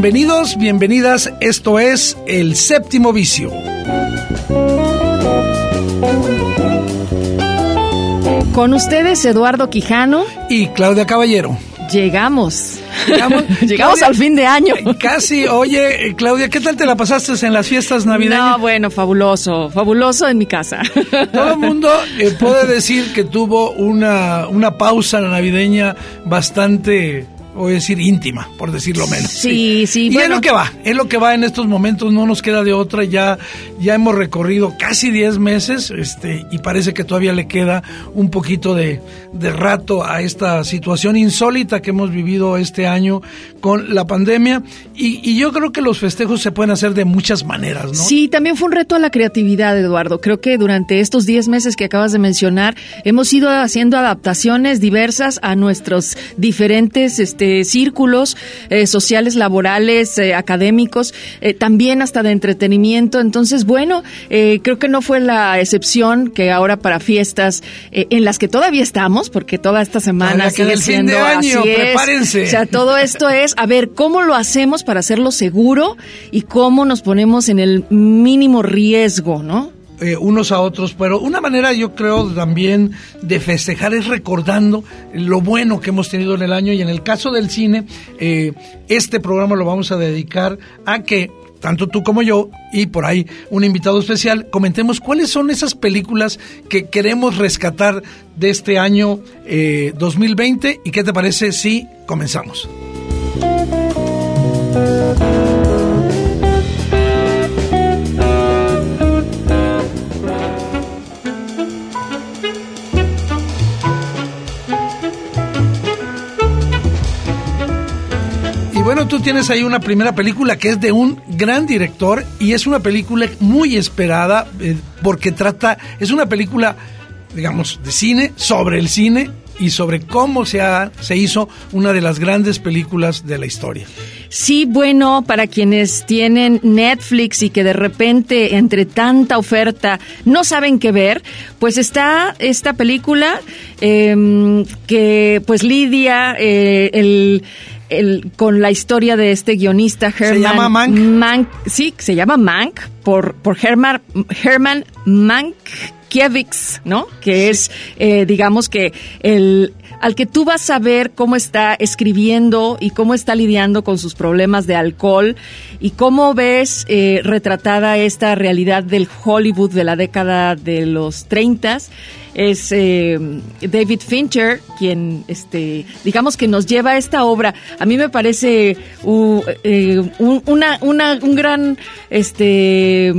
Bienvenidos, bienvenidas, esto es El Séptimo Vicio. Con ustedes, Eduardo Quijano. Y Claudia Caballero. Llegamos. Llegamos, al fin de año. Eh, casi. Oye, Claudia, ¿qué tal te la pasaste en las fiestas navideñas? No, bueno, fabuloso. Fabuloso en mi casa. Todo el mundo eh, puede decir que tuvo una, una pausa navideña bastante voy a decir íntima, por decirlo menos. Sí, sí. Y es lo que va, es lo que va en estos momentos, no nos queda de otra, ya, ya hemos recorrido casi 10 meses este, y parece que todavía le queda un poquito de, de rato a esta situación insólita que hemos vivido este año con la pandemia y, y, yo creo que los festejos se pueden hacer de muchas maneras, ¿no? Sí, también fue un reto a la creatividad, Eduardo. Creo que durante estos 10 meses que acabas de mencionar hemos ido haciendo adaptaciones diversas a nuestros diferentes este, círculos eh, sociales, laborales, eh, académicos, eh, también hasta de entretenimiento. Entonces, bueno, creo que no fue la excepción que ahora para fiestas en las que todavía estamos, porque toda esta semana sigue siendo fin de año, así prepárense. O sea, todo esto es a ver cómo lo hacemos para hacerlo seguro y cómo nos ponemos en el mínimo riesgo, ¿no? Eh, unos a otros, pero una manera yo creo también de festejar es recordando lo bueno que hemos tenido en el año y en el caso del cine, eh, este programa lo vamos a dedicar a que tanto tú como yo y por ahí un invitado especial, comentemos cuáles son esas películas que queremos rescatar de este año 2020 eh, y qué te parece si comenzamos. Bueno, tú tienes ahí una primera película que es de un gran director y es una película muy esperada eh, porque trata, es una película, digamos, de cine, sobre el cine y sobre cómo se, ha, se hizo una de las grandes películas de la historia. Sí, bueno, para quienes tienen Netflix y que de repente entre tanta oferta no saben qué ver, pues está esta película em, que pues lidia eh, el el, con la historia de este guionista Herman. ¿Se llama Mank? sí, se llama Mank por, por Herman, Herman Mankiewicz, ¿no? Que es, eh, digamos que el al que tú vas a ver cómo está escribiendo y cómo está lidiando con sus problemas de alcohol y cómo ves eh, retratada esta realidad del Hollywood de la década de los 30 es eh, David Fincher quien este digamos que nos lleva a esta obra a mí me parece eh, una, una, un gran este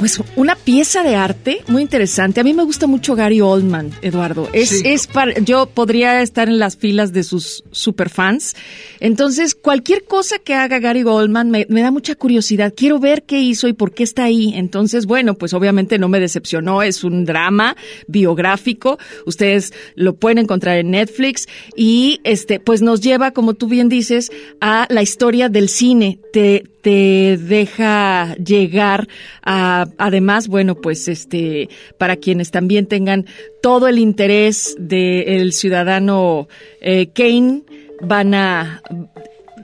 pues una pieza de arte muy interesante. A mí me gusta mucho Gary Oldman, Eduardo. Es, es para, yo podría estar en las filas de sus superfans. Entonces, cualquier cosa que haga Gary Oldman me, da mucha curiosidad. Quiero ver qué hizo y por qué está ahí. Entonces, bueno, pues obviamente no me decepcionó. Es un drama biográfico. Ustedes lo pueden encontrar en Netflix y este, pues nos lleva, como tú bien dices, a la historia del cine. Te, te deja llegar a, además, bueno, pues este, para quienes también tengan todo el interés del ciudadano eh, Kane, van a,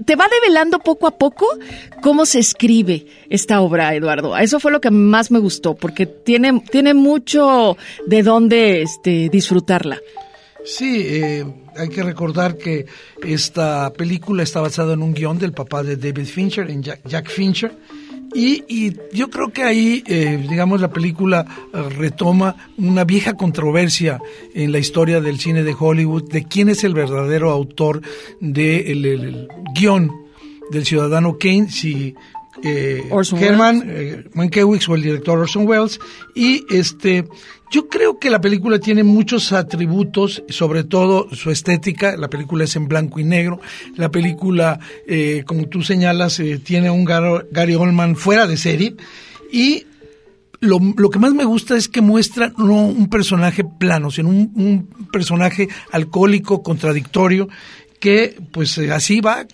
te va develando poco a poco cómo se escribe esta obra, Eduardo. Eso fue lo que más me gustó, porque tiene, tiene mucho de dónde este, disfrutarla. Sí, eh, hay que recordar que esta película está basada en un guion del papá de David Fincher, en Jack, Fincher. Y, yo creo que ahí, eh, digamos, la película eh, retoma una vieja controversia en la historia del cine de Hollywood de quién es el verdadero autor del guion del ciudadano Kane, si eh, Orson Herman eh, Mankiewicz o el director Orson Welles y este yo creo que la película tiene muchos atributos, sobre todo su estética. La película es en blanco y negro. La película, eh, como tú señalas, eh, tiene un Gar- Gary Oldman fuera de serie. Y lo, lo que más me gusta es que muestra no un personaje plano, sino un, un personaje alcohólico, contradictorio, que pues eh, así va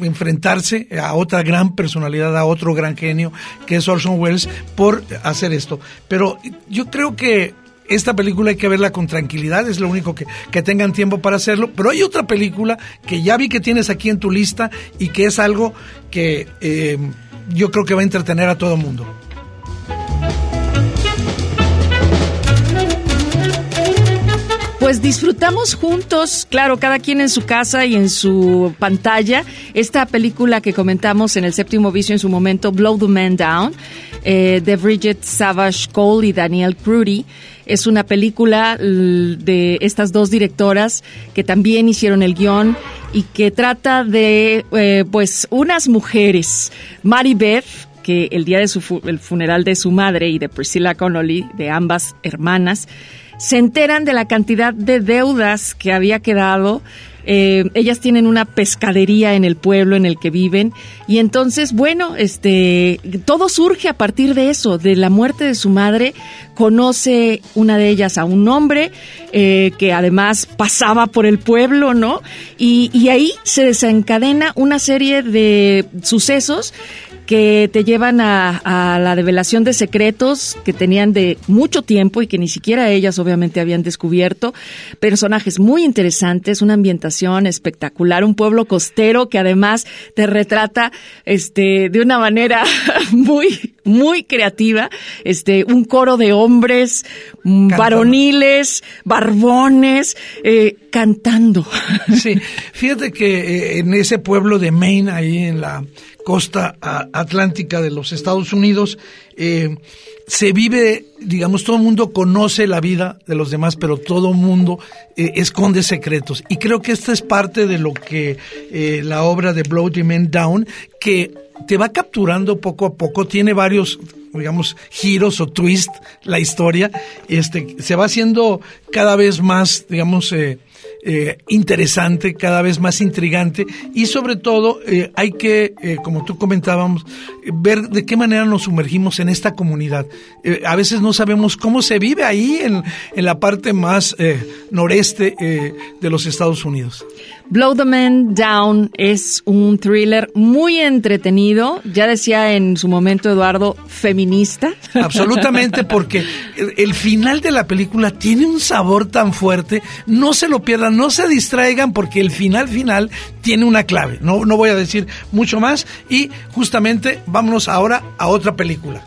enfrentarse a otra gran personalidad, a otro gran genio, que es Orson Welles, por hacer esto. Pero yo creo que esta película hay que verla con tranquilidad, es lo único que, que tengan tiempo para hacerlo. Pero hay otra película que ya vi que tienes aquí en tu lista y que es algo que eh, yo creo que va a entretener a todo el mundo. Pues disfrutamos juntos, claro, cada quien en su casa y en su pantalla, esta película que comentamos en el séptimo vicio en su momento, Blow the Man Down, eh, de Bridget Savage Cole y Daniel Crudy. Es una película l- de estas dos directoras que también hicieron el guion y que trata de, eh, pues, unas mujeres, Mary Beth, que el día de funeral de su madre y de Priscilla Connolly, de ambas hermanas, se enteran de la cantidad de deudas que había quedado. Eh, ellas tienen una pescadería en el pueblo en el que viven y entonces, bueno, este, todo surge a partir de eso, de la muerte de su madre. Conoce una de ellas a un hombre eh, que además pasaba por el pueblo, ¿no? Y, y ahí se desencadena una serie de sucesos que te llevan a, a la develación de secretos que tenían de mucho tiempo y que ni siquiera ellas obviamente habían descubierto. Personajes muy interesantes, una ambientación espectacular, un pueblo costero que además te retrata este de una manera muy muy creativa, este un coro de hombres mm, Cantando. varoniles, barbones eh, cantando. Sí, fíjate que eh, en ese pueblo de Maine, ahí en la costa atlántica de los Estados Unidos, eh, se vive, digamos, todo el mundo conoce la vida de los demás, pero todo el mundo eh, esconde secretos. Y creo que esta es parte de lo que eh, la obra de Blow the Man Down, que te va capturando poco a poco, tiene varios digamos, giros o twist la historia, este, se va haciendo cada vez más, digamos, eh, eh, interesante, cada vez más intrigante y sobre todo eh, hay que, eh, como tú comentábamos, ver de qué manera nos sumergimos en esta comunidad. Eh, a veces no sabemos cómo se vive ahí en, en la parte más eh, noreste de los Estados Unidos. Blow the Man Down es un thriller muy entretenido, ya decía en su momento Eduardo, feminista. Absolutamente, porque el, final de la película tiene un sabor tan fuerte, no se lo pierdan, no se distraigan, porque el final final tiene una clave. No, no voy a decir mucho más y justamente vámonos ahora a otra película.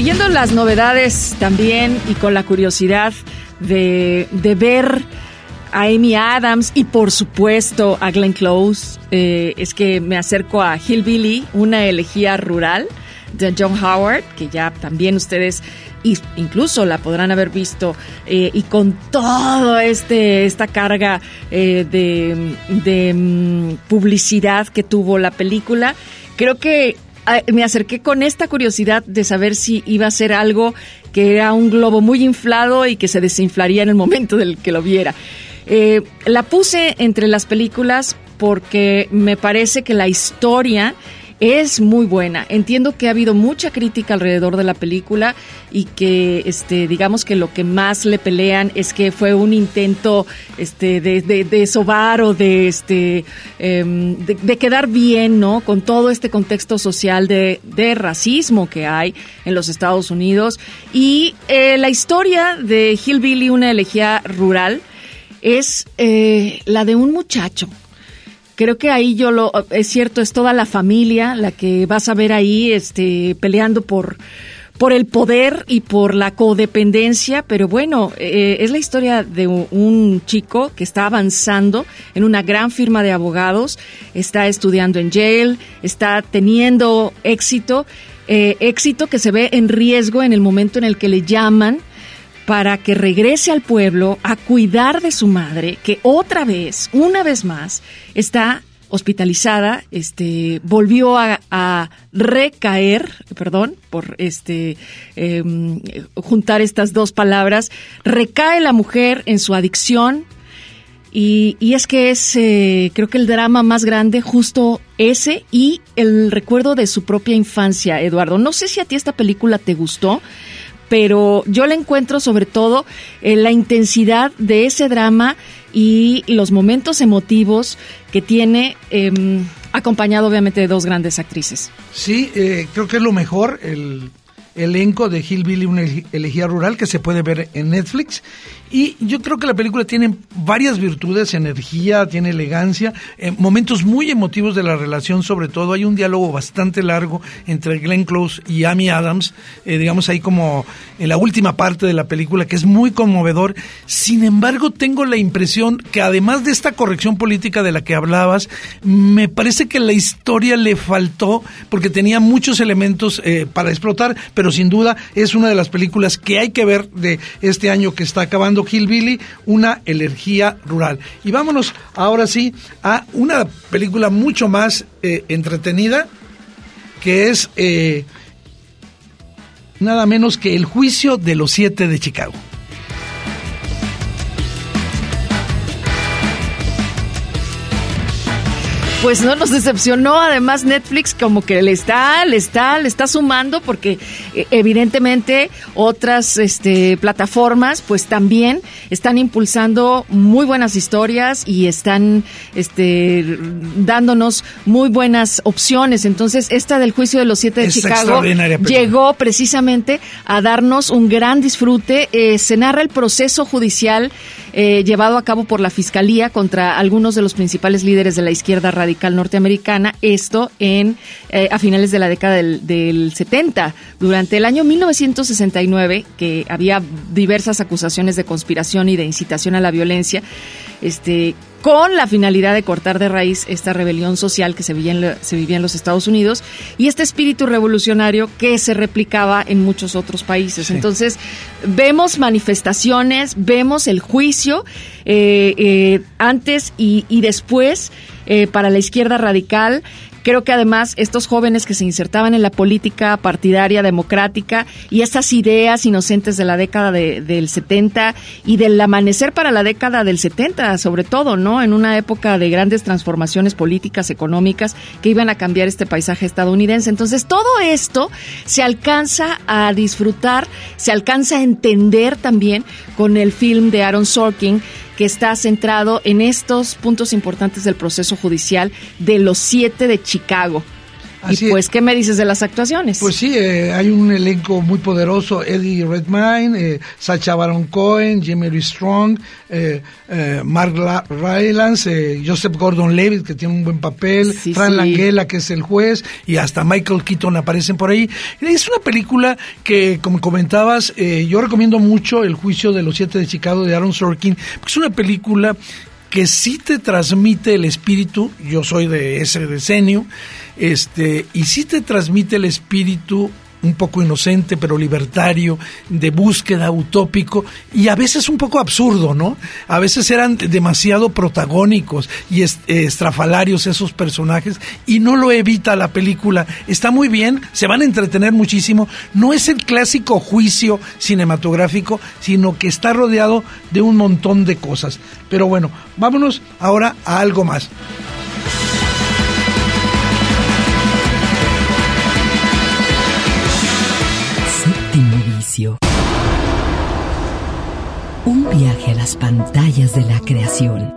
Siguiendo las novedades también y con la curiosidad de, de ver a Amy Adams y por supuesto a Glenn Close, eh, es que me acerco a Hillbilly, una elegía rural de John Howard, que ya también ustedes incluso la podrán haber visto eh, y con todo este esta carga eh, de, de, mm, publicidad que tuvo la película, creo que me acerqué con esta curiosidad de saber si iba a ser algo que era un globo muy inflado y que se desinflaría en el momento del que lo viera. Eh, la puse entre las películas porque me parece que la historia es muy buena. Entiendo que ha habido mucha crítica alrededor de la película y que, este, digamos que lo que más le pelean es que fue un intento, este, de, de, de sobar o de, este, de, de quedar bien, ¿no? Con todo este contexto social de, de racismo que hay en los Estados Unidos y eh, la historia de Hillbilly, una elegía rural, es eh, la de un muchacho creo que ahí yo lo es cierto es toda la familia la que vas a ver ahí este peleando por por el poder y por la codependencia, pero bueno, eh, es la historia de un, chico que está avanzando en una gran firma de abogados, está estudiando en Yale, está teniendo éxito, eh, éxito que se ve en riesgo en el momento en el que le llaman para que regrese al pueblo a cuidar de su madre, que otra vez, una vez más, está hospitalizada, este, volvió a, recaer, perdón, por este em, juntar estas dos palabras, recae la mujer en su adicción, y, y, es que es, eh, creo que el drama más grande, justo ese y el recuerdo de su propia infancia, Eduardo. No sé si a ti esta película te gustó, pero yo la encuentro sobre todo en la intensidad de ese drama y los momentos emotivos que tiene, em, acompañado obviamente de dos grandes actrices. Sí, eh, creo que es lo mejor, el elenco de Hillbilly, una elegía rural que se puede ver en Netflix y yo creo que la película tiene varias virtudes, energía, tiene elegancia, eh, momentos muy emotivos de la relación, sobre todo hay un diálogo bastante largo entre Glenn Close y Amy Adams, eh, digamos ahí como en la última parte de la película, que es muy conmovedor. Sin embargo, tengo la impresión que además de esta corrección política de la que hablabas, me parece que la historia le faltó porque tenía muchos elementos eh, para explotar, pero sin duda es una de las películas que hay que ver de este año que está acabando Hillbilly, una energía rural. Y vámonos ahora sí a una película mucho más eh, entretenida, que es eh, nada menos que El juicio de los siete de Chicago. Pues no nos decepcionó. Además, Netflix como que le está, le está, le está sumando porque eh, evidentemente otras este, plataformas pues también están impulsando muy buenas historias y están este, dándonos muy buenas opciones. Entonces, esta del juicio de los siete de Chicago llegó precisamente a darnos un gran disfrute. Eh, se narra el proceso judicial eh, llevado a cabo por la Fiscalía contra algunos de los principales líderes de la izquierda radical norteamericana, esto en eh, a finales de la década del, del 70. Durante el año 1969, que había diversas acusaciones de conspiración y de incitación a la violencia, este con la finalidad de cortar de raíz esta rebelión social que se vivía, en, se vivía en los Estados Unidos y este espíritu revolucionario que se replicaba en muchos otros países. Entonces, vemos manifestaciones, vemos el juicio eh, eh, antes y, y después eh, para la izquierda radical. Creo que además estos jóvenes que se insertaban en la política partidaria democrática y estas ideas inocentes de la década del 70 y del amanecer para la década del 70, sobre todo, ¿no? En una época de grandes transformaciones políticas, económicas que iban a cambiar este paisaje estadounidense. Entonces, todo esto se alcanza a disfrutar, se alcanza a entender también con el film de Aaron Sorkin que está centrado en estos puntos importantes del proceso judicial de los siete de Chicago y pues, ¿qué me dices de las actuaciones? Pues sí, eh, hay un elenco muy poderoso, Eddie Redmayne, eh, Sacha Baron Cohen, Jimmy Strong, eh, eh, Mark Rylance, Joseph Gordon-Levitt, que tiene un buen papel, Fran Langella, que es el juez, y hasta Michael Keaton aparecen por ahí. Es una película que, como comentabas, yo recomiendo mucho El juicio de los siete de Chicago de Aaron Sorkin, porque es una película que sí te transmite el espíritu, yo soy de ese decenio, este, y sí te transmite el espíritu un poco inocente pero libertario, de búsqueda utópico y a veces un poco absurdo, ¿no? A veces eran demasiado protagónicos y estrafalarios esos personajes y no lo evita la película. Está muy bien, se van a entretener muchísimo. No es el clásico juicio cinematográfico, sino que está rodeado de un montón de cosas. Pero bueno, vámonos ahora a algo más. Un viaje a las pantallas de la creación.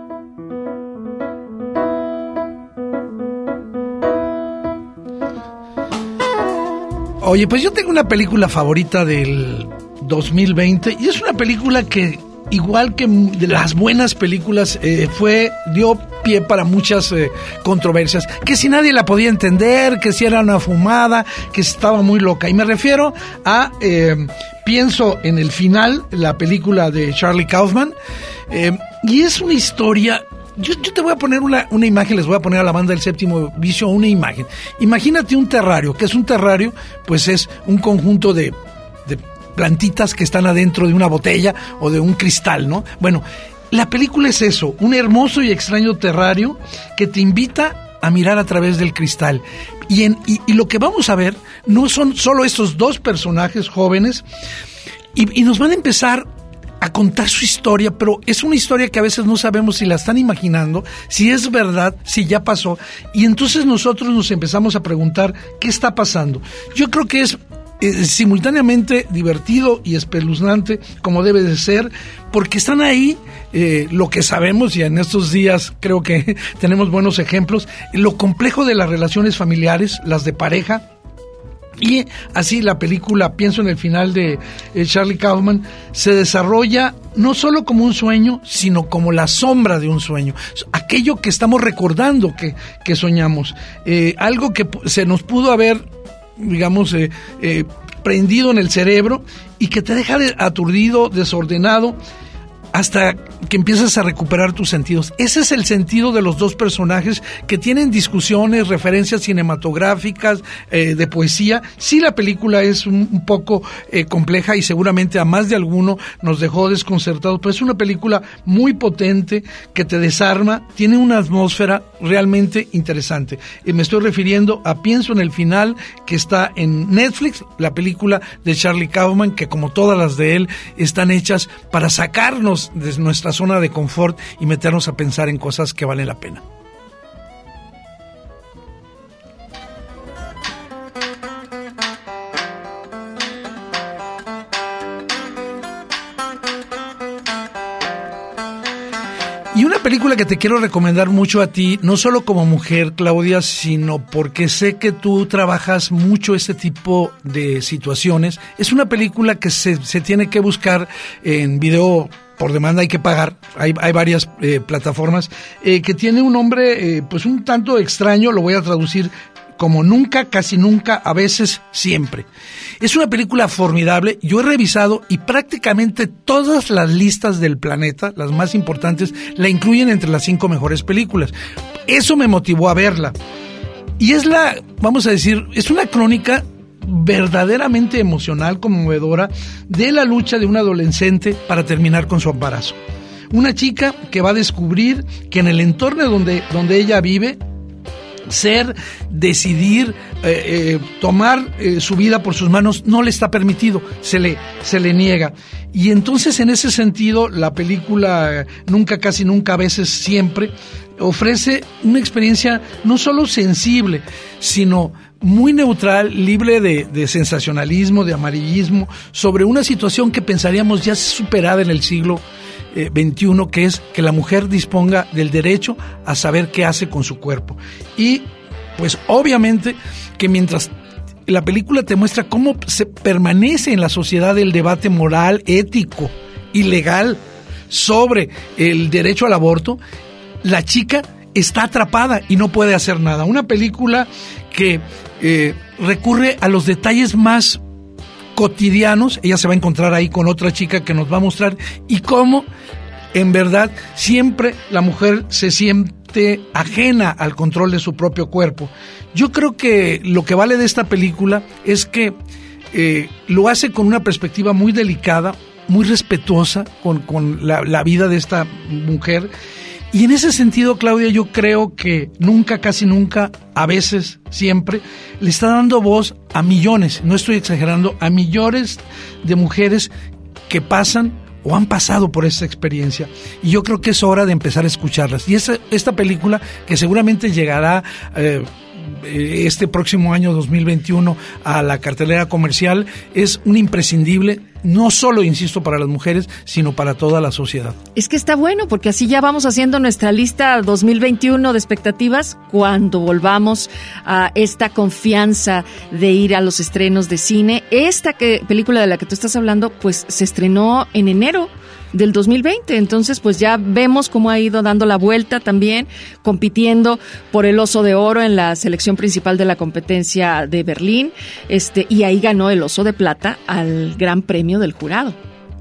Oye, pues yo tengo una película favorita del 2020 y es una película que igual que las buenas películas, eh, fue dio pie para muchas eh, controversias, que si nadie la podía entender, que si era una fumada, que estaba muy loca. Y me refiero a, eh, pienso en el final, la película de Charlie Kaufman, y es una historia yo, te voy a poner una, una, imagen, les voy a poner a la banda del séptimo vicio una imagen. Imagínate un terrario, que es un terrario, pues es un conjunto de plantitas que están adentro de una botella o de un cristal, ¿no? Bueno, la película es eso, un hermoso y extraño terrario que te invita a mirar a través del cristal. Y, en, y, lo que vamos a ver no son solo estos dos personajes jóvenes, y, y nos van a empezar a contar su historia, pero es una historia que a veces no sabemos si la están imaginando, si es verdad, si ya pasó, y entonces nosotros nos empezamos a preguntar qué está pasando. Yo creo que es eh, simultáneamente divertido y espeluznante como debe de ser, porque están ahí eh, lo que sabemos y en estos días creo que tenemos buenos ejemplos, lo complejo de las relaciones familiares, las de pareja, y así la película, pienso en el final de eh, Charlie Kaufman, se desarrolla no solo como un sueño, sino como la sombra de un sueño. Aquello que estamos recordando que, que soñamos. Algo que se nos pudo haber, digamos, eh, prendido en el cerebro y que te deja aturdido, desordenado hasta que empiezas a recuperar tus sentidos. Ese es el sentido de los dos personajes que tienen discusiones, referencias cinematográficas, eh, de poesía. Sí, la película es un, poco eh, compleja y seguramente a más de alguno nos dejó desconcertados, pero es una película muy potente que te desarma, tiene una atmósfera realmente interesante. Y me estoy refiriendo a Pienso en el final, que está en Netflix, la película de Charlie Kaufman, que como todas las de él, están hechas para sacarnos nuestra zona de confort y meternos a pensar en cosas que valen la pena. Y una película que te quiero recomendar mucho a ti, no solo como mujer, Claudia, sino porque sé que tú trabajas mucho este tipo de situaciones. Es una película que se, se tiene que buscar en video por demanda hay que pagar, hay, hay varias eh, plataformas, eh, que tiene un nombre eh, pues un tanto extraño, lo voy a traducir como nunca, casi nunca, a veces, siempre. Es una película formidable, yo he revisado y prácticamente todas las listas del planeta, las más importantes, la incluyen entre las cinco mejores películas. Eso me motivó a verla. Y es la, vamos a decir, es una crónica verdaderamente emocional, conmovedora, de la lucha de un adolescente para terminar con su embarazo. Una chica que va a descubrir que en el entorno donde, donde ella vive, ser, decidir, eh, eh, tomar eh, su vida por sus manos no le está permitido, se le, se le niega. Y entonces en ese sentido la película Nunca, casi nunca, a veces siempre, ofrece una experiencia no solo sensible, sino muy neutral, libre de, sensacionalismo, de amarillismo, sobre una situación que pensaríamos ya superada en el siglo XXI, eh, que es que la mujer disponga del derecho a saber qué hace con su cuerpo. Y pues obviamente que mientras la película te muestra cómo se permanece en la sociedad el debate moral, ético y legal sobre el derecho al aborto, la chica está atrapada y no puede hacer nada. Una película que eh, recurre a los detalles más cotidianos. Ella se va a encontrar ahí con otra chica que nos va a mostrar y cómo en verdad siempre la mujer se siente ajena al control de su propio cuerpo. Yo creo que lo que vale de esta película es que eh, lo hace con una perspectiva muy delicada, muy respetuosa con, con la, la vida de esta mujer y en ese sentido, Claudia, yo creo que nunca, casi nunca, a veces, siempre, le está dando voz a millones, no estoy exagerando, a millones de mujeres que pasan o han pasado por esta experiencia. Y yo creo que es hora de empezar a escucharlas. Y esta, esta película, que seguramente llegará... Eh, este próximo año 2021 a la cartelera comercial es un imprescindible no solo, insisto, para las mujeres, sino para toda la sociedad. Es que está bueno, porque así ya vamos haciendo nuestra lista 2021 de expectativas cuando volvamos a esta confianza de ir a los estrenos de cine. Esta que, película de la que tú estás hablando, pues se estrenó en enero del 2020. Entonces, pues ya vemos cómo ha ido dando la vuelta también, compitiendo por el oso de oro en la selección principal de la competencia de Berlín. Este, y ahí ganó el oso de plata al gran premio del jurado.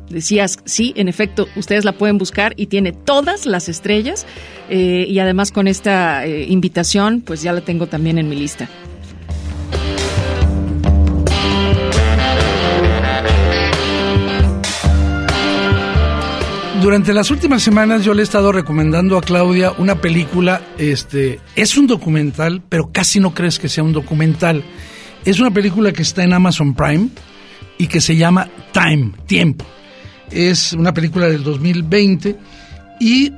Decías, sí, en efecto, ustedes la pueden buscar y tiene todas las estrellas. Eh, y además con esta eh, invitación, pues ya la tengo también en mi lista. Durante las últimas semanas yo le he estado recomendando a Claudia una película, este, es un documental, pero casi no crees que sea un documental. Es una película que está en Amazon Prime y que se llama Time, Tiempo. Es una película del 2020 y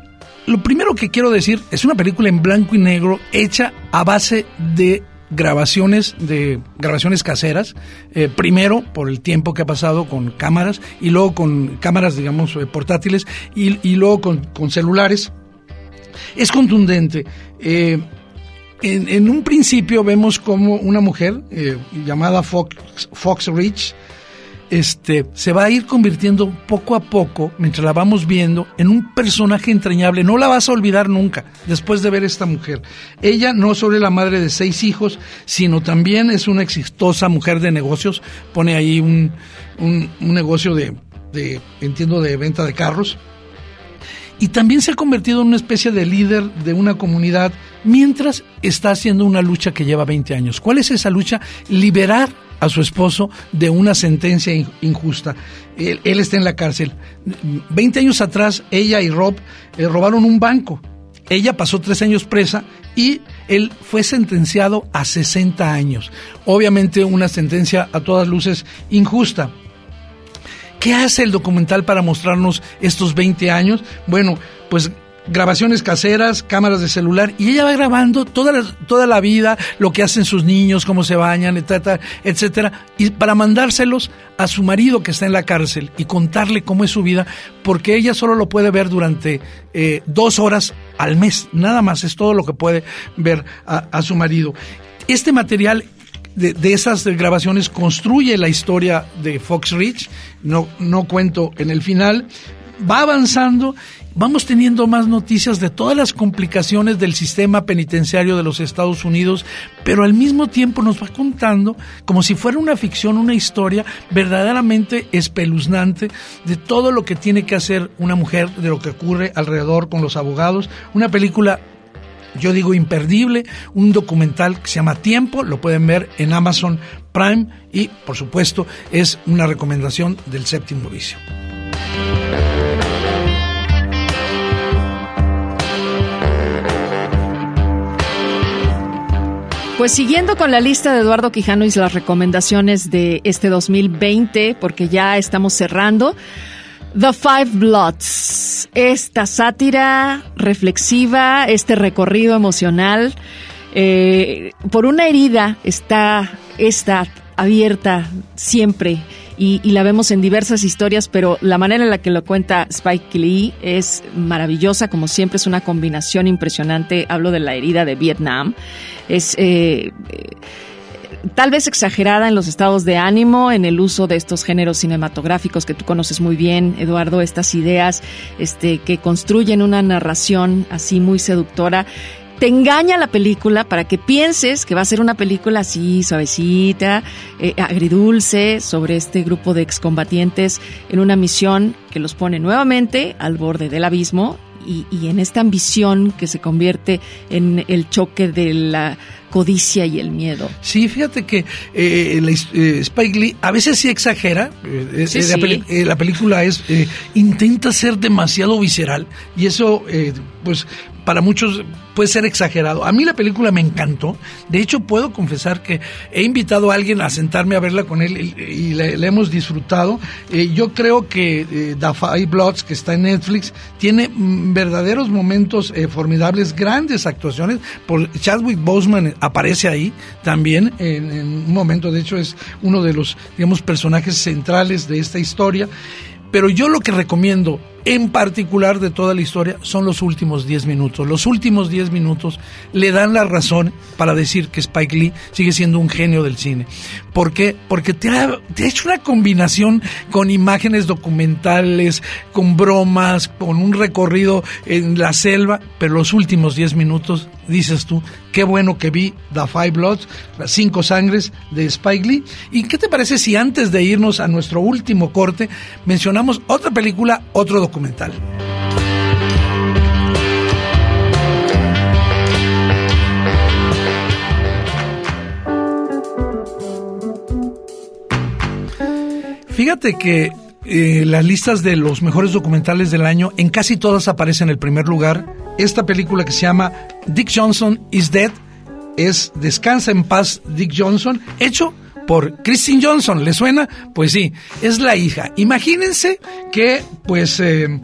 lo primero que quiero decir es una película en blanco y negro hecha a base de grabaciones de grabaciones caseras eh, primero por el tiempo que ha pasado con cámaras y luego con cámaras digamos eh, portátiles y, luego con, celulares. Es contundente. Eh, en, un principio vemos como una mujer llamada Fox, Fox Rich este, se va a ir convirtiendo poco a poco, mientras la vamos viendo, en un personaje entrañable. No la vas a olvidar nunca después de ver esta mujer. Ella no solo es la madre de seis hijos, sino también es una exitosa mujer de negocios. Pone ahí un, un, negocio de, de, entiendo, de venta de carros. Y también se ha convertido en una especie de líder de una comunidad mientras está haciendo una lucha que lleva 20 años. ¿Cuál es esa lucha? Liberar a su esposo de una sentencia injusta. Él, está en la cárcel. Veinte años atrás, ella y Rob eh, robaron un banco. Ella pasó tres años presa y él fue sentenciado a 60 años. Obviamente una sentencia a todas luces injusta. ¿Qué hace el documental para mostrarnos estos 20 años? Bueno, pues grabaciones caseras, cámaras de celular, y ella va grabando toda la, toda la vida, lo que hacen sus niños, cómo se bañan, etcétera, etcétera, y para mandárselos a su marido que está en la cárcel y contarle cómo es su vida, porque ella solo lo puede ver durante eh, dos horas al mes, nada más, es todo lo que puede ver a, su marido. Este material de, de, esas grabaciones construye la historia de Fox Rich, no, no cuento en el final, va avanzando vamos teniendo más noticias de todas las complicaciones del sistema penitenciario de los Estados Unidos, pero al mismo tiempo nos va contando, como si fuera una ficción, una historia verdaderamente espeluznante de todo lo que tiene que hacer una mujer, de lo que ocurre alrededor con los abogados. Una película yo digo imperdible, un documental que se llama Tiempo, lo pueden ver en Amazon Prime y por supuesto es una recomendación del séptimo vicio. Pues siguiendo con la lista de Eduardo Quijano y las recomendaciones de este 2020, porque ya estamos cerrando, The Five Bloods, esta sátira reflexiva, este recorrido emocional, eh, por una herida está esta abierta siempre y, la vemos en diversas historias, pero la manera en la que lo cuenta Spike Lee es maravillosa, como siempre es una combinación impresionante. Hablo de la herida de Vietnam. Es eh, tal vez exagerada en los estados de ánimo, en el uso de estos géneros cinematográficos que tú conoces muy bien, Eduardo, estas ideas este, que construyen una narración así muy seductora te engaña la película para que pienses que va a ser una película así, suavecita, eh, agridulce, sobre este grupo de excombatientes en una misión que los pone nuevamente al borde del abismo y, en esta ambición que se convierte en el choque de la codicia y el miedo. Sí, fíjate que eh, eh, Spike Lee a veces sí exagera. la, la, película es intenta ser demasiado visceral y eso, pues, para muchos puede ser exagerado. A mí la película me encantó. De hecho, puedo confesar que he invitado a alguien a sentarme a verla con él y, le, hemos disfrutado. Eh, yo creo que eh, The Bloods, que está en Netflix, tiene mm, verdaderos momentos eh, formidables, grandes actuaciones. Por Chadwick Boseman aparece ahí también en, en un momento. De hecho, es uno de los, digamos, personajes centrales de esta historia. Pero yo lo que recomiendo en particular de toda la historia son los últimos 10 minutos. Los últimos 10 minutos le dan la razón para decir que Spike Lee sigue siendo un genio del cine. ¿Por qué? Porque te ha, hecho una combinación con imágenes documentales, con bromas, con un recorrido en la selva, pero los últimos 10 minutos, dices tú, qué bueno que vi The Five Bloods, las cinco sangres de Spike Lee. ¿Y qué te parece si antes de irnos a nuestro último corte mencionamos otra película, otro documental? Documental. Fíjate que eh, las listas de los mejores documentales del año, en casi todas aparece en el primer lugar esta película que se llama Dick Johnson is Dead, es Descansa en paz Dick Johnson, hecho por Christine Johnson. ¿Le suena? Pues sí, es la hija. Imagínense que, pues, eh,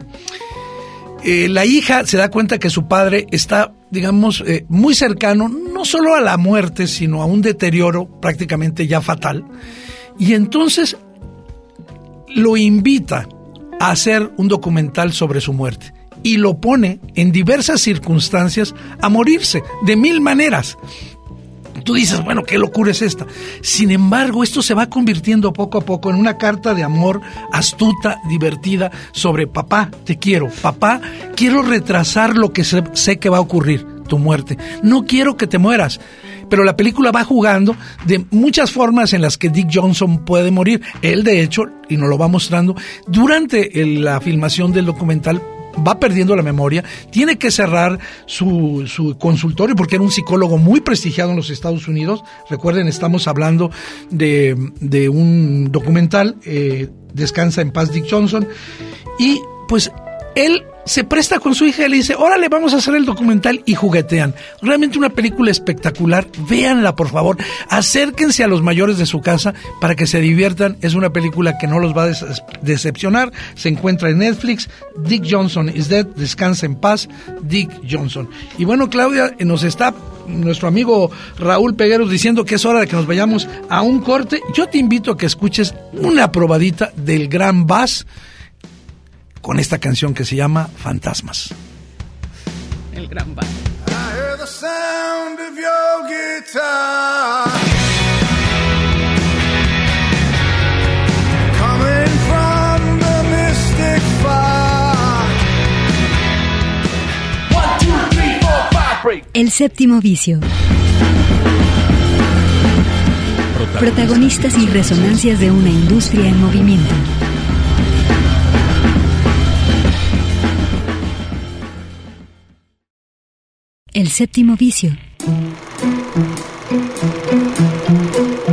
eh, la hija se da cuenta que su padre está, digamos, eh, muy cercano, no solo a la muerte, sino a un deterioro prácticamente ya fatal. Y entonces lo invita a hacer un documental sobre su muerte y lo pone en diversas circunstancias a morirse de mil maneras. Tú dices, bueno, qué locura es esta. Sin embargo, esto se va convirtiendo poco a poco en una carta de amor astuta, divertida, sobre papá, te quiero. Papá, quiero retrasar lo que sé que va a ocurrir, tu muerte. No quiero que te mueras pero la película va jugando de muchas formas en las que Dick Johnson puede morir. Él, de hecho, y nos lo va mostrando, durante la filmación del documental va perdiendo la memoria, tiene que cerrar su, su, consultorio porque era un psicólogo muy prestigiado en los Estados Unidos. Recuerden, estamos hablando de, de un documental, eh, Descansa en paz Dick Johnson, y pues él se presta con su hija y le dice, órale, vamos a hacer el documental y juguetean. Realmente una película espectacular, véanla por favor, acérquense a los mayores de su casa para que se diviertan. Es una película que no los va a decepcionar, se encuentra en Netflix, Dick Johnson is dead, descansa en paz, Dick Johnson. Y bueno, Claudia, nos está nuestro amigo Raúl Pegueros diciendo que es hora de que nos vayamos a un corte. Yo te invito a que escuches una probadita del gran Bass con esta canción que se llama Fantasmas. El gran bar. El séptimo vicio. Protagonistas y resonancias de una industria en movimiento. El séptimo vicio.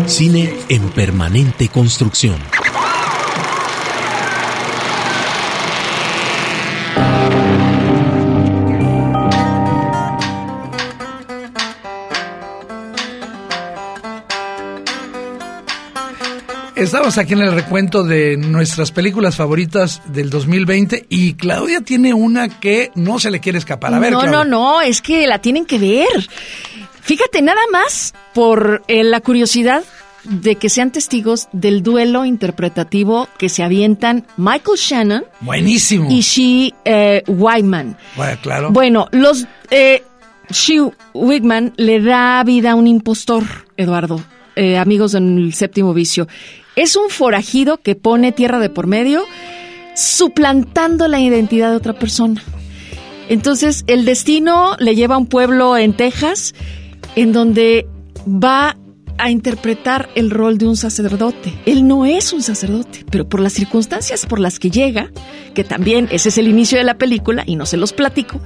Cine en permanente construcción. Estamos aquí en el recuento de nuestras películas favoritas del 2020 y Claudia tiene una que no se le quiere escapar. A ver, no, Claudia. no, no, es que la tienen que ver. Fíjate, nada más por eh, la curiosidad de que sean testigos del duelo interpretativo que se avientan Michael Shannon Buenísimo. y She eh, Wyman. Bueno, claro. Bueno, los eh, She Wigman le da vida a un impostor, Eduardo, eh, amigos del séptimo vicio. Es un forajido que pone tierra de por medio, suplantando la identidad de otra persona. Entonces, el destino le lleva a un pueblo en Texas, en donde va a interpretar el rol de un sacerdote. Él no es un sacerdote, pero por las circunstancias por las que llega, que también ese es el inicio de la película y no se los platico,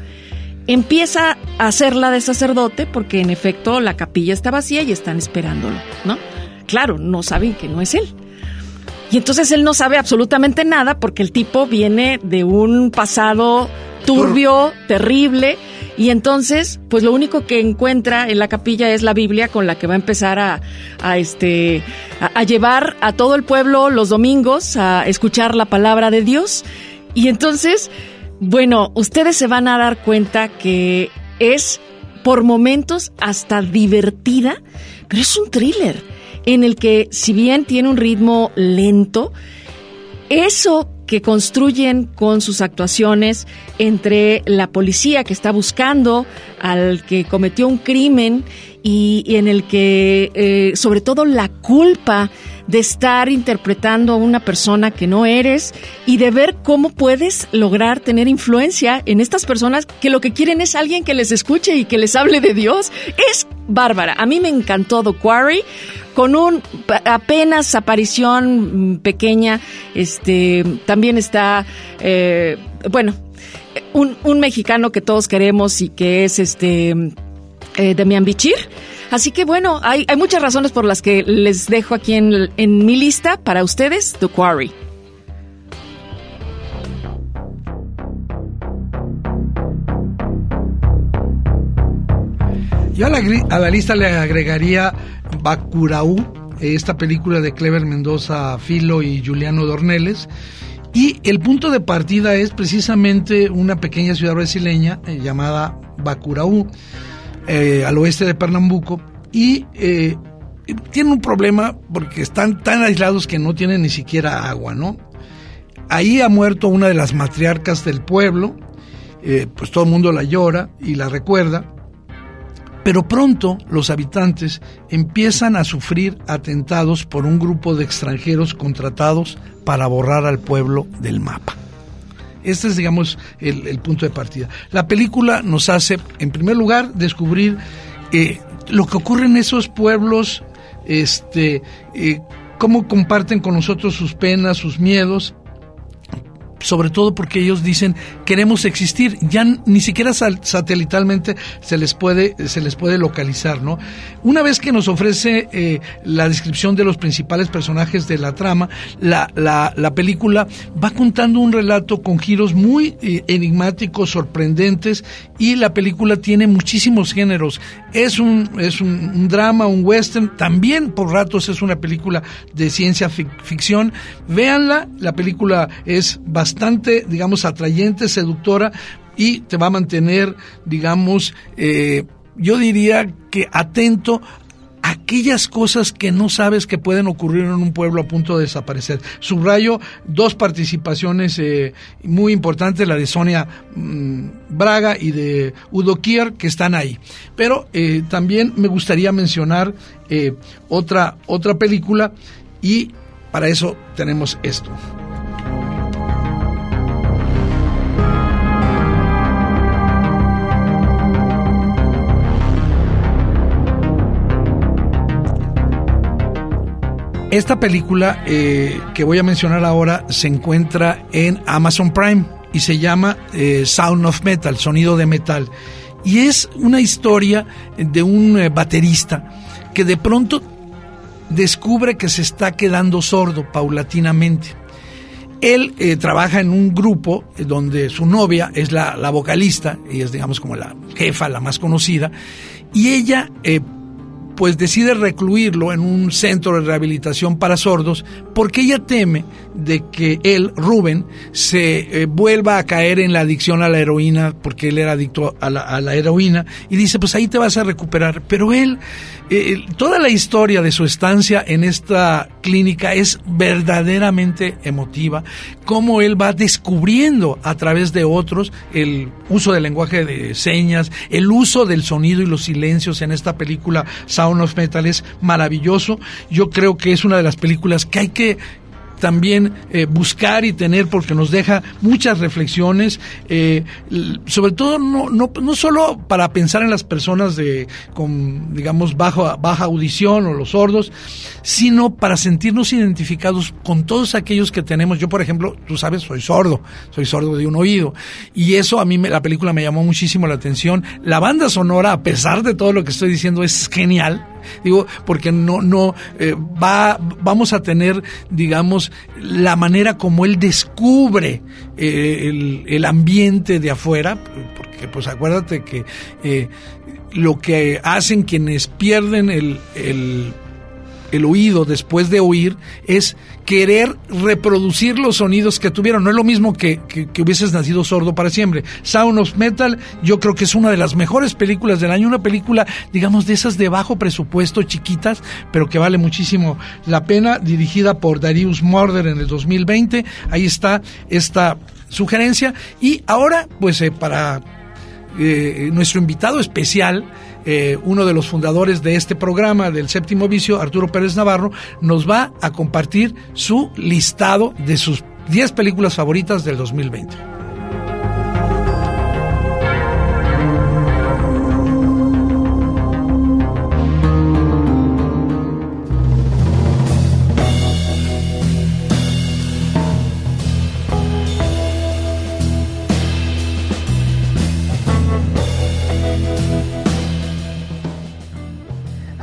empieza a hacerla de sacerdote porque en efecto la capilla está vacía y están esperándolo, ¿no? Claro, no saben que no es él. Y entonces él no sabe absolutamente nada porque el tipo viene de un pasado turbio, terrible, y entonces, pues lo único que encuentra en la capilla es la Biblia con la que va a empezar a, este, a llevar a todo el pueblo los domingos a escuchar la palabra de Dios. Y entonces, bueno, ustedes se van a dar cuenta que es por momentos hasta divertida, pero es un thriller en el que si bien tiene un ritmo lento, eso que construyen con sus actuaciones entre la policía que está buscando al que cometió un crimen y, en el que eh, sobre todo la culpa de estar interpretando a una persona que no eres y de ver cómo puedes lograr tener influencia en estas personas que lo que quieren es alguien que les escuche y que les hable de Dios. Es bárbara. A mí me encantó The Quarry con un apenas aparición pequeña. Este también está eh, bueno un, un, mexicano que todos queremos y que es este eh, Bichir. Así que bueno, hay, hay, muchas razones por las que les dejo aquí en, en mi lista para ustedes The Quarry. Yo a la, a la lista le agregaría Bacuraú, esta película de Clever Mendoza Filo y Juliano Dorneles. Y el punto de partida es precisamente una pequeña ciudad brasileña eh, llamada Bacuraú, eh, al oeste de Pernambuco. Y eh, tiene un problema porque están tan aislados que no tienen ni siquiera agua, ¿no? Ahí ha muerto una de las matriarcas del pueblo, pues todo el mundo la llora y la recuerda, pero pronto los habitantes empiezan a sufrir atentados por un grupo de extranjeros contratados para borrar al pueblo del mapa. Este es, digamos, el, punto de partida. La película nos hace, en primer lugar, descubrir eh, lo que ocurre en esos pueblos, este, eh, cómo comparten con nosotros sus penas, sus miedos, sobre todo porque ellos dicen queremos existir, ya ni siquiera satelitalmente se les puede se les puede localizar, ¿no? Una vez que nos ofrece eh, la descripción de los principales personajes de la trama, la, la, la película va contando un relato con giros muy eh, enigmáticos, sorprendentes y la película tiene muchísimos géneros. Es un es un, drama, un western, también por ratos es una película de ciencia ficción. Véanla, la película es bastante digamos, atrayente, seductora y te va a mantener, digamos, eh, yo diría que atento aquellas cosas que no sabes que pueden ocurrir en un pueblo a punto de desaparecer. Subrayo dos participaciones eh, muy importantes, la de Sonia mm, Braga y de Udo Kier, que están ahí. Pero eh, también me gustaría mencionar otra, otra película y para eso tenemos esto. Esta película eh, que voy a mencionar ahora se encuentra en Amazon Prime y se llama eh, Sound of Metal, sonido de metal. Y es una historia de un eh, baterista que de pronto descubre que se está quedando sordo paulatinamente. Él trabaja en un grupo donde su novia es la, la, vocalista y es digamos como la jefa, la más conocida, y ella pues decide recluirlo en un centro de rehabilitación para sordos porque ella teme de que él, Rubén, se eh, vuelva a caer en la adicción a la heroína porque él era adicto a la, heroína y dice pues ahí te vas a recuperar pero él eh, toda la historia de su estancia en esta clínica es verdaderamente emotiva, cómo él va descubriendo a través de otros el uso del lenguaje de señas, el uso del sonido y los silencios en esta película Sound of Metal es maravilloso. Yo creo que es una de las películas que hay que también eh, buscar y tener porque nos deja muchas reflexiones, eh, sobre todo no, no, no solo para pensar en las personas de con digamos baja, baja audición o los sordos, sino para sentirnos identificados con todos aquellos que tenemos. Yo, por ejemplo, tú sabes, soy sordo, soy sordo de un oído y eso a mí me, la película me llamó muchísimo la atención. La banda sonora, a pesar de todo lo que estoy diciendo, es genial Digo, porque no, no, eh, va, vamos a tener, digamos, la manera como él descubre eh, el, ambiente de afuera, porque pues acuérdate que eh, lo que hacen quienes pierden el, el el oído después de oír es querer reproducir los sonidos que tuvieron. No es lo mismo que, que, hubieses nacido sordo para siempre. Sound of Metal yo creo que es una de las mejores películas del año. Una película, digamos, de esas de bajo presupuesto, chiquitas, pero que vale muchísimo la pena, dirigida por Darius Morder en el 2020. Ahí está esta sugerencia. Y ahora, pues eh, para eh, nuestro invitado especial, eh, uno de los fundadores de este programa del séptimo vicio, Arturo Pérez Navarro, nos va a compartir su listado de sus 10 películas favoritas del 2020.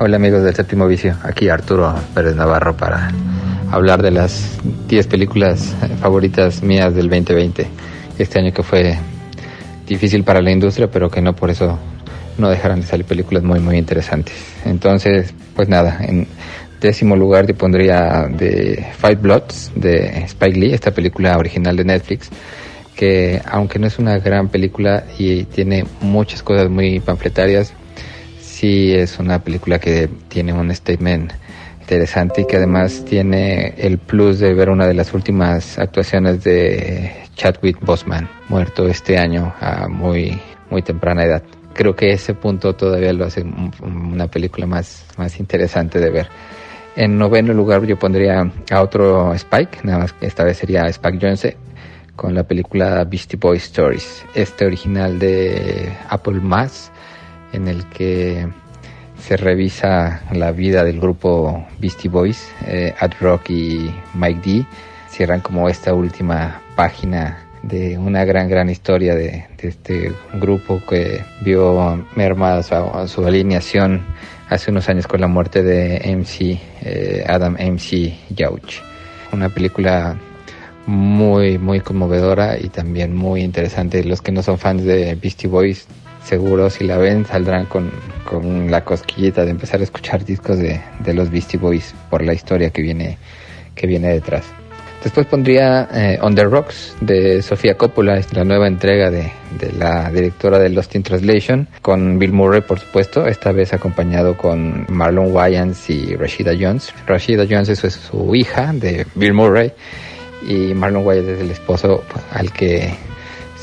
Hola amigos del Séptimo Vicio, aquí Arturo Pérez Navarro para hablar de las 10 películas favoritas mías del 2020. Este año que fue difícil para la industria, pero que no por eso no dejarán de salir películas muy, muy interesantes. Entonces, pues nada, en décimo lugar te pondría de Fight Bloods de Spike Lee, esta película original de Netflix, que aunque no es una gran película y tiene muchas cosas muy panfletarias, sí es una película que tiene un statement interesante y que además tiene el plus de ver una de las últimas actuaciones de Chadwick Boseman, muerto este año a muy, muy temprana edad. Creo que ese punto todavía lo hace una película más, más interesante de ver. En noveno lugar yo pondría a otro Spike, nada más que esta vez sería Spike Jonze con la película Beastie Boys Stories, este original de Apple Mass en el que se revisa la vida del grupo Beastie Boys, eh, Ad Rock y Mike D. Cierran como esta última página de una gran, gran historia de, este grupo que vio mermada su, alineación hace unos años con la muerte de MC, eh, Adam MC Yauch. Una película muy, muy conmovedora y también muy interesante. Los que no son fans de Beastie Boys seguro si la ven saldrán con, la cosquillita de empezar a escuchar discos de, los Beastie Boys por la historia que viene, que viene detrás. Después pondría eh, On the Rocks de Sofía Coppola, la nueva entrega de, la directora de Lost in Translation, con Bill Murray, por supuesto, esta vez acompañado con Marlon Wayans y Rashida Jones. Rashida Jones es su hija de Bill Murray y Marlon Wayans es el esposo al que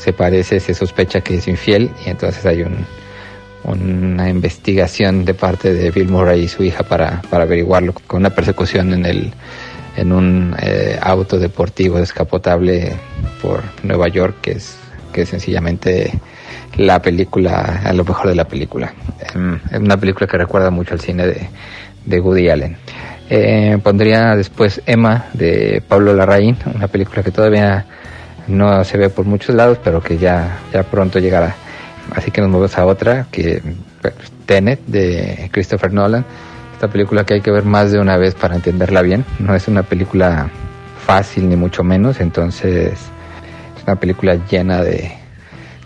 se parece, se sospecha que es infiel y entonces hay un, una investigación de parte de Bill Murray y su hija para, para averiguarlo con una persecución en el en un eh, auto deportivo descapotable por Nueva York que es que es sencillamente la película a lo mejor de la película. Em, es una película que recuerda mucho al cine de, de Woody Allen. Eh, pondría después Emma de Pablo Larraín una película que todavía no se ve por muchos lados, pero que ya, ya pronto llegará. Así que nos movemos a otra, que Tenet de Christopher Nolan. Esta película que hay que ver más de una vez para entenderla bien. No es una película fácil ni mucho menos, entonces es una película llena de,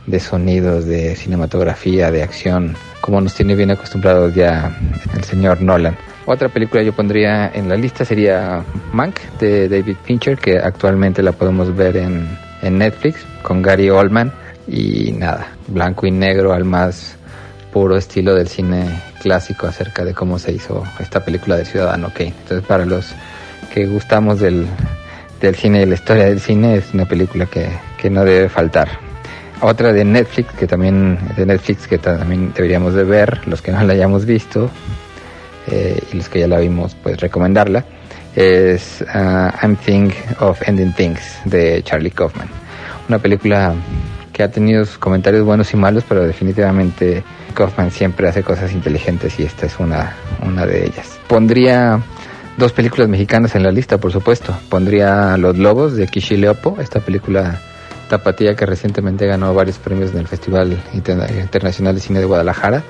de sonidos, de cinematografía, de acción, como nos tiene bien acostumbrados ya el señor Nolan. Otra película yo pondría en la lista sería Mank de David Fincher, que actualmente la podemos ver en, en Netflix con Gary Oldman y nada, blanco y negro al más puro estilo del cine clásico acerca de cómo se hizo esta película de Ciudadano Kane. Entonces para los que gustamos del, del cine y la historia del cine es una película que, que no debe faltar. Otra de Netflix que también de Netflix que también deberíamos de ver, los que no la hayamos visto eh, y los que ya la vimos, pues recomendarla es uh, I'm Think of Ending Things de Charlie Kaufman. Una película que ha tenido comentarios buenos y malos, pero definitivamente Kaufman siempre hace cosas inteligentes y esta es una, una de ellas. Pondría dos películas mexicanas en la lista, por supuesto. Pondría Los Lobos de Kishi Leopo, esta película tapatía que recientemente ganó varios premios en el Festival Internacional de Cine de Guadalajara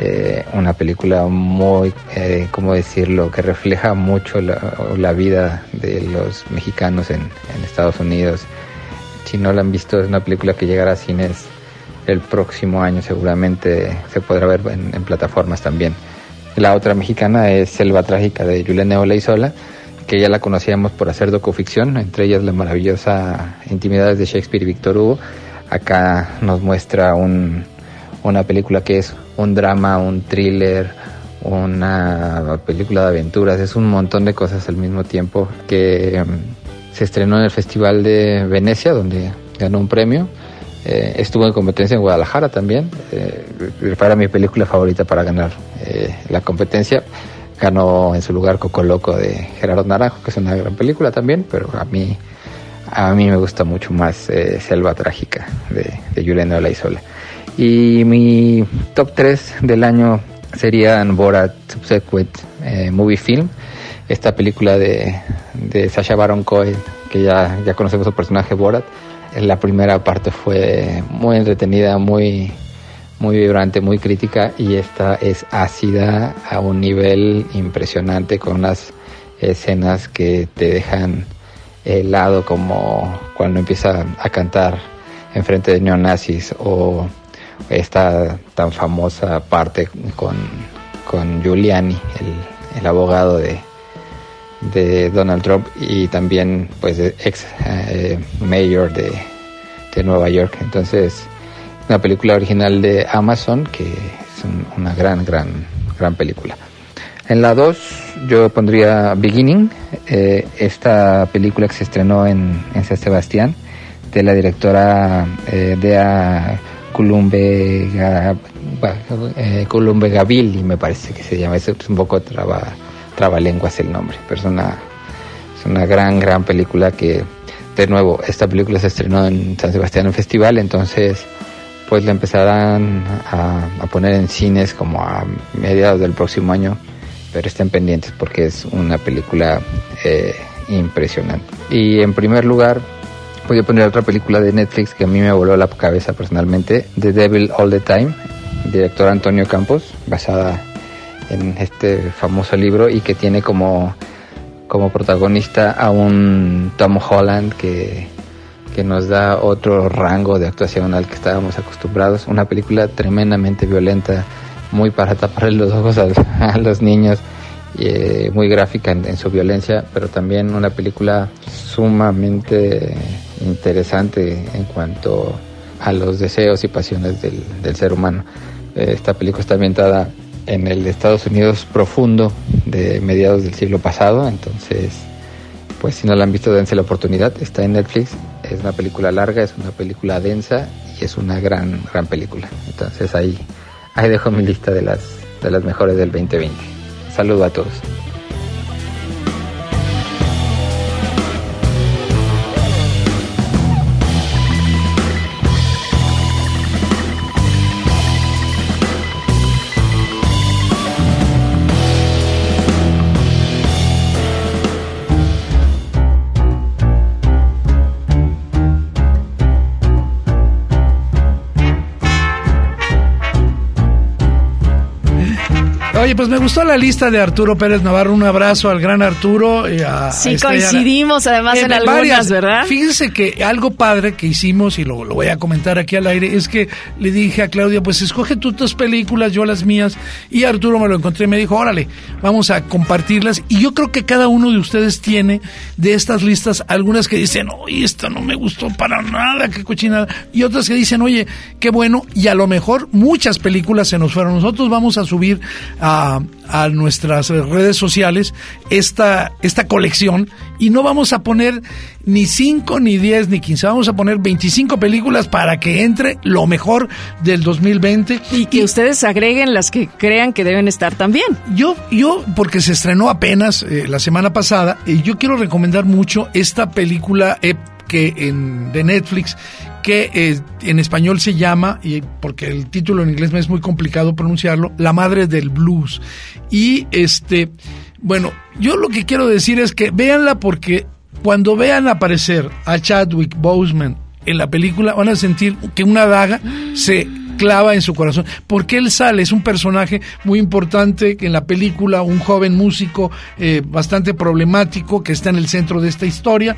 eh, una película muy, eh, ¿cómo decirlo?, que refleja mucho la, vida de los mexicanos en, Estados Unidos. Si no la han visto, es una película que llegará a cines el próximo año, seguramente se podrá ver en, plataformas también. La otra mexicana es Selva Trágica de Juliana Olaizola, que ya la conocíamos por hacer docuficción, entre ellas la maravillosa Intimidades de Shakespeare y Víctor Hugo. Acá nos muestra un, una película que es un drama, un thriller, una película de aventuras, es un montón de cosas al mismo tiempo que mm, se estrenó en el Festival de Venecia, donde ganó un premio. Eh, estuvo en competencia en Guadalajara también. Eh, era mi película favorita para ganar eh, la competencia. Ganó en su lugar Coco Loco de Gerardo Naranjo, que es una gran película también, pero a mí, a mí me gusta mucho más eh, Selva Trágica de, de Juliana Olaizola. Y mi top 3 del año serían Borat Subsequent eh, Movie Film, esta película de, de Sacha Baron Cohen, que ya, ya conocemos el personaje Borat. La primera parte fue muy entretenida, muy, muy vibrante, muy crítica y esta es ácida a un nivel impresionante con unas escenas que te dejan helado como cuando empieza a cantar enfrente de neonazis o esta tan famosa parte con, con Giuliani, el, el abogado de, de Donald Trump y también pues ex eh, mayor de, de, Nueva York. Entonces, una película original de Amazon que es una gran, gran, gran película. En la 2 yo pondría Beginning, eh, esta película que se estrenó en, en San Sebastián de la directora eh, Dea Columbe, eh, Columbe Gavilli, me parece que se llama, es un poco traba, trabalenguas el nombre, pero es una, es una gran, gran película que, de nuevo, esta película se estrenó en San Sebastián en festival, entonces pues la empezarán a, a poner en cines como a mediados del próximo año pero estén pendientes porque es una película eh, impresionante. Y en primer lugar, voy a poner otra película de Netflix que a mí me voló la cabeza personalmente, The Devil All the Time, director Antonio Campos, basada en este famoso libro y que tiene como, como protagonista a un Tom Holland que, que nos da otro rango de actuación al que estábamos acostumbrados. Una película tremendamente violenta, muy para tapar los ojos a, los niños, y, eh, muy gráfica en, su violencia, pero también una película sumamente interesante en cuanto a los deseos y pasiones del, del ser humano. Esta película está ambientada en el Estados Unidos profundo de mediados del siglo pasado, entonces, pues si no la han visto, dense la oportunidad, está en Netflix, es una película larga, es una película densa y es una gran, gran película. Entonces ahí Ahí dejo mi lista de las, de las mejores del 2020. Saludo a todos. Oye, pues me gustó la lista de Arturo Pérez Navarro. Un abrazo al gran Arturo. Y a, sí, coincidimos además en, algunas, ¿verdad? Fíjense que algo padre que hicimos, y lo, lo, voy a comentar aquí al aire, es que le dije a Claudia, pues escoge tú tus películas, yo las mías. Y Arturo me lo encontré y me dijo, órale, vamos a compartirlas. Y yo creo que cada uno de ustedes tiene de estas listas algunas que dicen, oye, esta no me gustó para nada, qué cochinada. Y otras que dicen, oye, qué bueno. Y a lo mejor muchas películas se nos fueron. Nosotros vamos a subir a a, nuestras redes sociales esta, esta colección y no vamos a poner ni 5, ni 10, ni 15, vamos a poner 25 películas para que entre lo mejor del 2020. Y que ustedes agreguen las que crean que deben estar también. Yo, yo porque se estrenó apenas eh, la semana pasada, y yo quiero recomendar mucho esta película eh, que en, de Netflix que eh, en español se llama, y porque el título en inglés me es muy complicado pronunciarlo, La Madre del Blues. Y este, bueno, yo lo que quiero decir es que véanla porque cuando vean aparecer a Chadwick Boseman en la película van a sentir que una daga se clava en su corazón. Porque él sale, es un personaje muy importante en la película, un joven músico eh, bastante problemático que está en el centro de esta historia.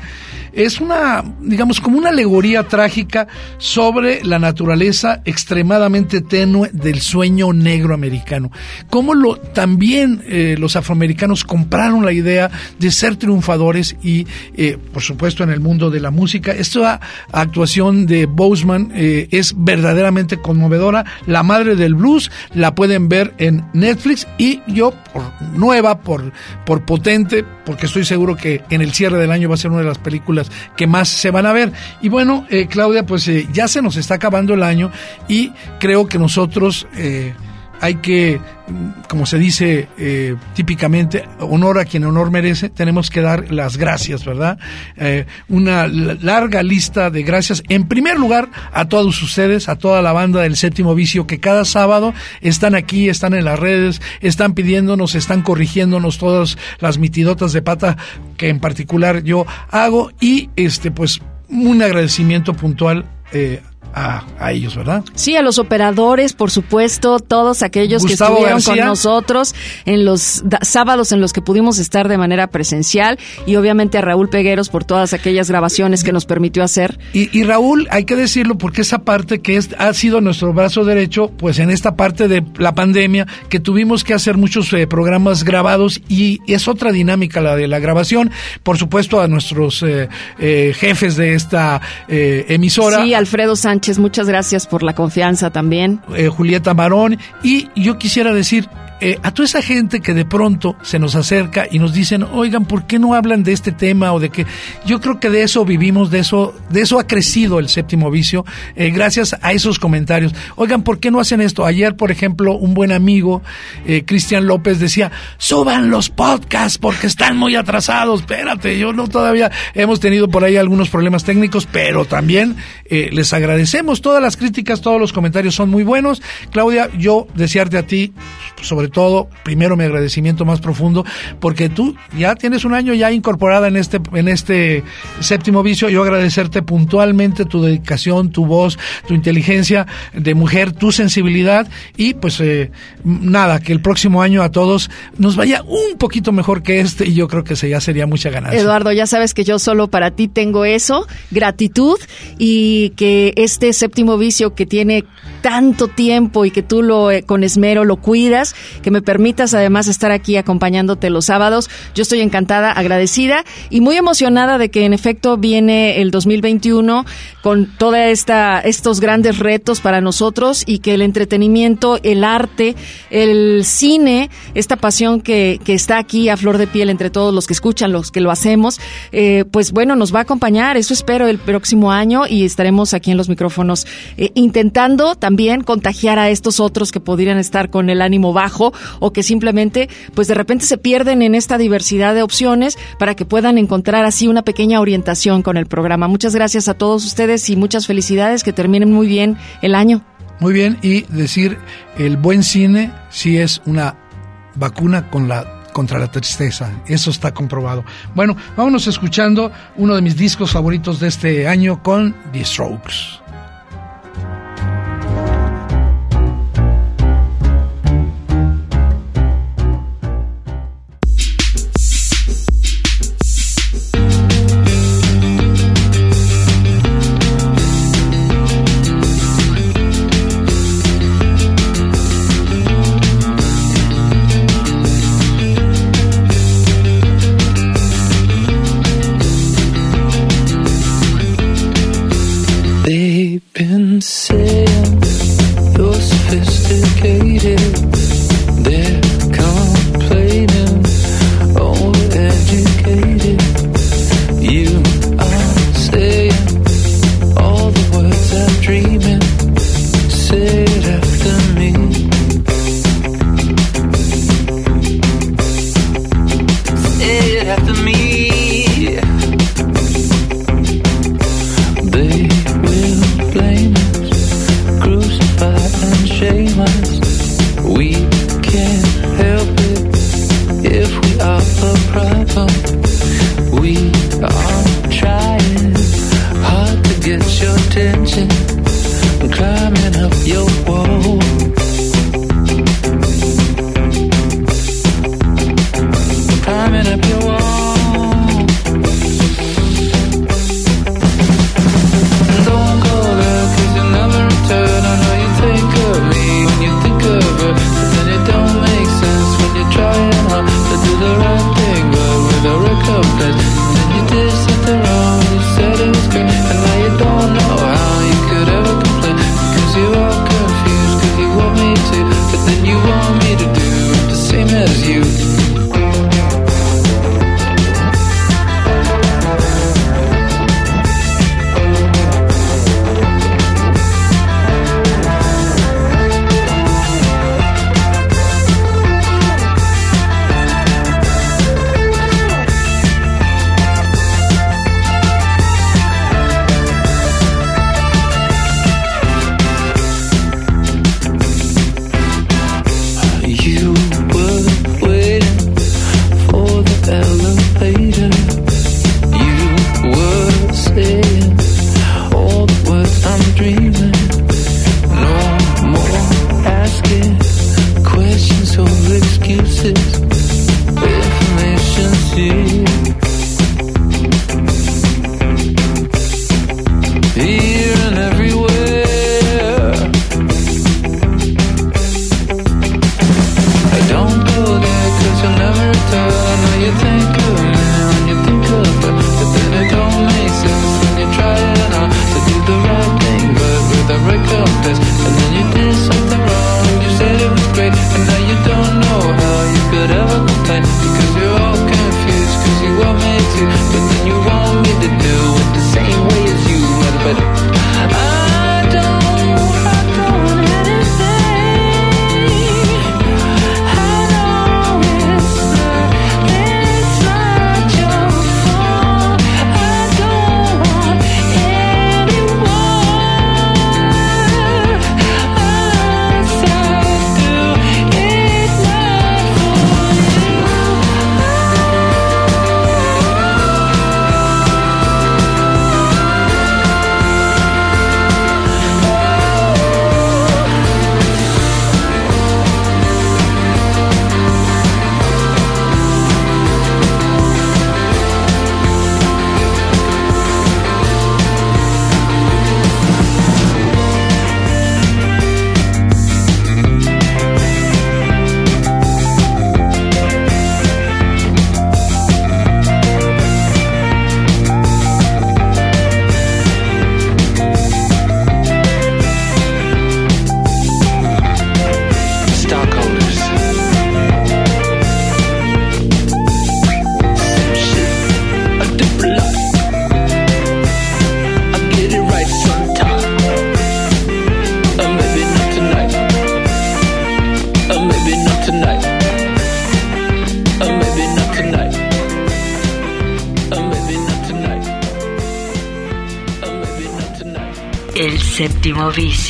Es una, digamos, como una alegoría trágica sobre la naturaleza extremadamente tenue del sueño negro americano. Cómo lo, también eh, los afroamericanos compraron la idea de ser triunfadores y, eh, por supuesto, en el mundo de la música. Esta actuación de Boseman es verdaderamente conmovedora la Madre del Blues, la pueden ver en Netflix y yo, por nueva, por, por potente, porque estoy seguro que en el cierre del año va a ser una de las películas que más se van a ver. Y bueno, eh, Claudia, pues eh, ya se nos está acabando el año y creo que nosotros... Eh, hay que, como se dice eh, típicamente, honor a quien honor merece, tenemos que dar las gracias, ¿verdad? Eh, una larga lista de gracias. En primer lugar, a todos ustedes, a toda la banda del séptimo vicio, que cada sábado están aquí, están en las redes, están pidiéndonos, están corrigiéndonos todas las mitidotas de pata que en particular yo hago y este pues un agradecimiento puntual eh, a, a ellos, ¿verdad? Sí, a los operadores, por supuesto, todos aquellos que estuvieron García. con nosotros en los sábados en los que pudimos estar de manera presencial y obviamente a Raúl Pegueros por todas aquellas grabaciones que nos permitió hacer. Y, y Raúl, hay que decirlo porque esa parte que es, ha sido nuestro brazo derecho, pues en esta parte de la pandemia, que tuvimos que hacer muchos eh, programas grabados y es otra dinámica la de la grabación. Por supuesto, a nuestros eh, eh, jefes de esta eh, emisora. Sí, Alfredo Sánchez, muchas gracias por la confianza también. eh, Julieta Marón, y yo quisiera decir eh, a toda esa gente que de pronto se nos acerca y nos dicen, oigan, ¿por qué no hablan de este tema o de que yo creo que de eso vivimos, de eso, de eso ha crecido el séptimo vicio, eh, gracias a esos comentarios. Oigan, ¿por qué no hacen esto? Ayer, por ejemplo, un buen amigo, eh, Cristian López, decía, suban los podcasts porque están muy atrasados. Espérate, yo no todavía hemos tenido por ahí algunos problemas técnicos, pero también les agradecemos todas las críticas, todos los comentarios son muy buenos. Claudia, yo desearte a ti, sobre todo, primero mi agradecimiento más profundo, porque tú ya tienes un año ya incorporada en este, en este séptimo vicio. Yo agradecerte puntualmente tu dedicación, tu voz, tu inteligencia de mujer, tu sensibilidad y pues eh, nada, que el próximo año a todos nos vaya un poquito mejor que este y yo creo que ya sería mucha ganancia. Eduardo, ya sabes que yo solo para ti tengo eso, gratitud y que este séptimo vicio que tiene tanto tiempo y que tú lo eh, con esmero lo cuidas, que me permitas además estar aquí acompañándote los sábados. Yo estoy encantada, agradecida y muy emocionada de que en efecto viene el 2021 con toda esta estos grandes retos para nosotros y que el entretenimiento, el arte, el cine, esta pasión que, que está aquí a flor de piel entre todos los que escuchan, los que lo hacemos, eh, pues bueno, nos va a acompañar, eso espero el próximo año y estaremos aquí en los micrófonos eh, intentando también contagiar a estos otros que podrían estar con el ánimo bajo o que simplemente pues de repente se pierden en esta diversidad de opciones para que puedan encontrar así una pequeña orientación con el programa. Muchas gracias a todos ustedes y muchas felicidades, que terminen muy bien el año. Muy bien, y decir, el buen cine sí es una vacuna contra la tristeza, eso está comprobado. Bueno, vámonos escuchando uno de mis discos favoritos de este año con The Strokes. Saying you're sophisticated.